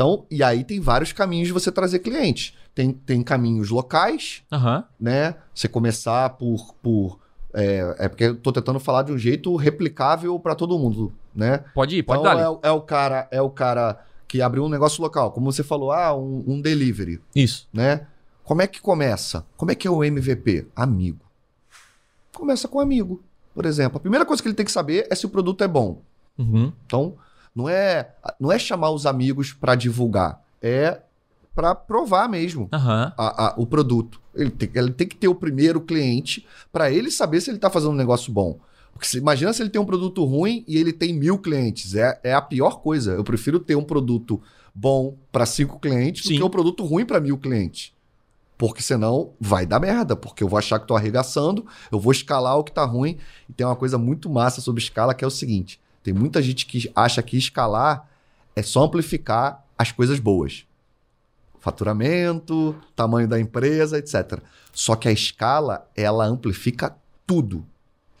Então, e aí tem vários caminhos de você trazer clientes. Tem, tem caminhos locais, Aham. né? Você começar por. por é, é porque eu tô tentando falar de um jeito replicável para todo mundo, né? Pode ir, pode Então dar. é, o- é o cara, é o cara que abriu um negócio local, como você falou, ah, um, um delivery, Isso. né? Como é que começa? Como é que é o MVP? Amigo. Começa com amigo, por exemplo. A primeira coisa que ele tem que saber é se o produto é bom. Uhum. Então, não é, não é chamar os amigos para divulgar, é para provar mesmo Aham. a- a- o produto. Ele tem, ele tem que ter o primeiro cliente para ele saber se ele está fazendo um negócio bom. Porque se, imagina se ele tem um produto ruim e ele tem mil clientes. É, é a pior coisa. Eu prefiro ter um produto bom para cinco clientes Sim. do que um produto ruim para mil clientes. Porque senão vai dar merda, porque eu vou achar que estou arregaçando, eu vou escalar o que está ruim. E tem uma coisa muito massa sobre escala que é o seguinte: tem muita gente que acha que escalar é só amplificar as coisas boas faturamento, tamanho da empresa, etc. Só que a escala, ela amplifica tudo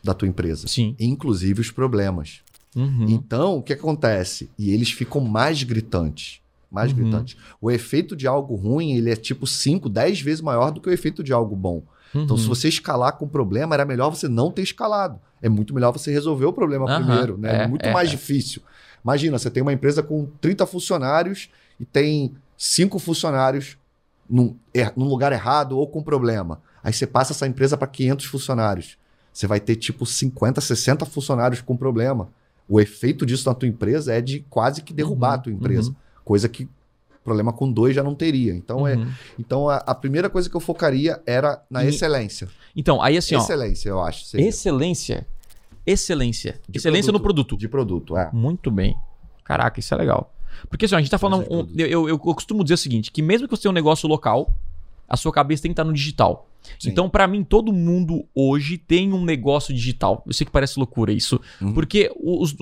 da tua empresa, Sim. inclusive os problemas. Uhum. Então, o que acontece? E eles ficam mais gritantes. Mais Uhum. gritantes. O efeito de algo ruim, ele é tipo 5, 10 vezes maior do que o efeito de algo bom. Então, Uhum. se você escalar com problema, era melhor você não ter escalado. É muito melhor você resolver o problema Aham, primeiro, né? é, muito é, mais é. difícil. Imagina, você tem uma empresa com 30 funcionários e tem cinco funcionários num, er- num lugar errado ou com problema. Aí você passa essa empresa para 500 funcionários. Você vai ter tipo 50, 60 funcionários com problema. O efeito disso na tua empresa é de quase que derrubar Uhum, a tua empresa. Coisa que problema com dois já não teria. Então, é, Uhum. então a, a primeira coisa que eu focaria era na E- excelência. Então, aí assim, ó. excelência, eu acho. seria. Excelência. Excelência. De excelência no produto. produto. De produto, é. Muito bem. Caraca, isso é legal. Porque assim, ó, a gente tá falando. Um- eu, eu, eu costumo dizer o seguinte: que mesmo que você tenha um negócio local, a sua cabeça tem que estar no digital. Sim. Então, pra mim, todo mundo hoje tem um negócio digital. Eu sei que parece loucura isso. Uhum. Porque os,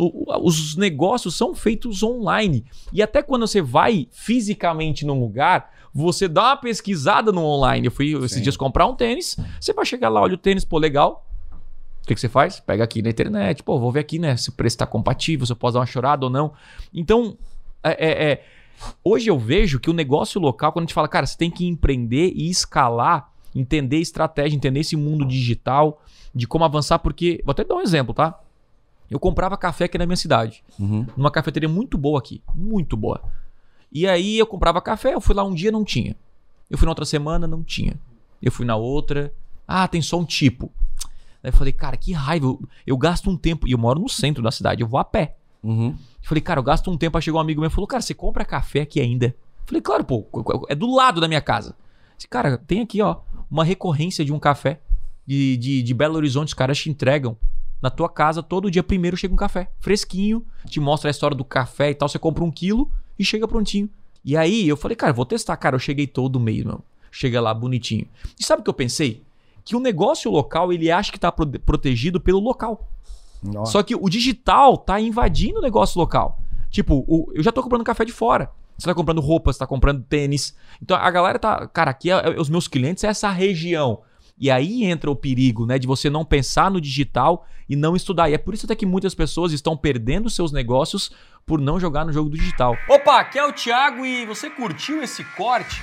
os negócios são feitos online. E até quando você vai fisicamente num lugar, você dá uma pesquisada no online. Eu fui esses Sim. dias comprar um tênis. Você vai chegar lá, olha o tênis, pô, legal. O que, que você faz? Pega aqui na internet, pô, vou ver aqui, né? Se o preço tá compatível, se eu posso dar uma chorada ou não. Então, é, é- é, hoje eu vejo que o negócio local, quando a gente fala, cara, você tem que empreender e escalar, entender estratégia, entender esse mundo digital, de como avançar, porque. Vou até dar um exemplo, tá? Eu comprava café aqui na minha cidade, Uhum. numa cafeteria muito boa aqui, muito boa. E aí eu comprava café, eu fui lá um dia, não tinha. Eu fui na outra semana, não tinha. Eu fui na outra, ah, tem só um tipo. Daí eu falei, cara, que raiva, eu, eu gasto um tempo, e eu moro no centro da cidade, eu vou a pé. Uhum. Eu falei, cara, eu gasto um tempo. Aí chegou um amigo meu e falou, cara, você compra café aqui ainda? Eu falei, claro, pô, é do lado da minha casa. Disse, cara, tem aqui, ó, uma recorrência de um café de, de, de Belo Horizonte, os caras te entregam na tua casa, todo dia primeiro chega um café, fresquinho, te mostra a história do café e tal, você compra um quilo e chega prontinho. E aí eu falei, cara, vou testar, cara, eu cheguei todo mês, meu. Chega lá bonitinho. E sabe o que eu pensei? Que o negócio local, ele acha que tá pro- protegido pelo local. Nossa. Só que o digital tá invadindo o negócio local. Tipo, o- eu já tô comprando café de fora. Você tá comprando roupa, você tá comprando tênis. Então a galera tá. Cara, aqui é- é- os meus clientes é essa região. E aí entra o perigo, né? De você não pensar no digital e não estudar. E é por isso até que muitas pessoas estão perdendo seus negócios por não jogar no jogo do digital. Opa, aqui é o Thiago e você curtiu esse corte?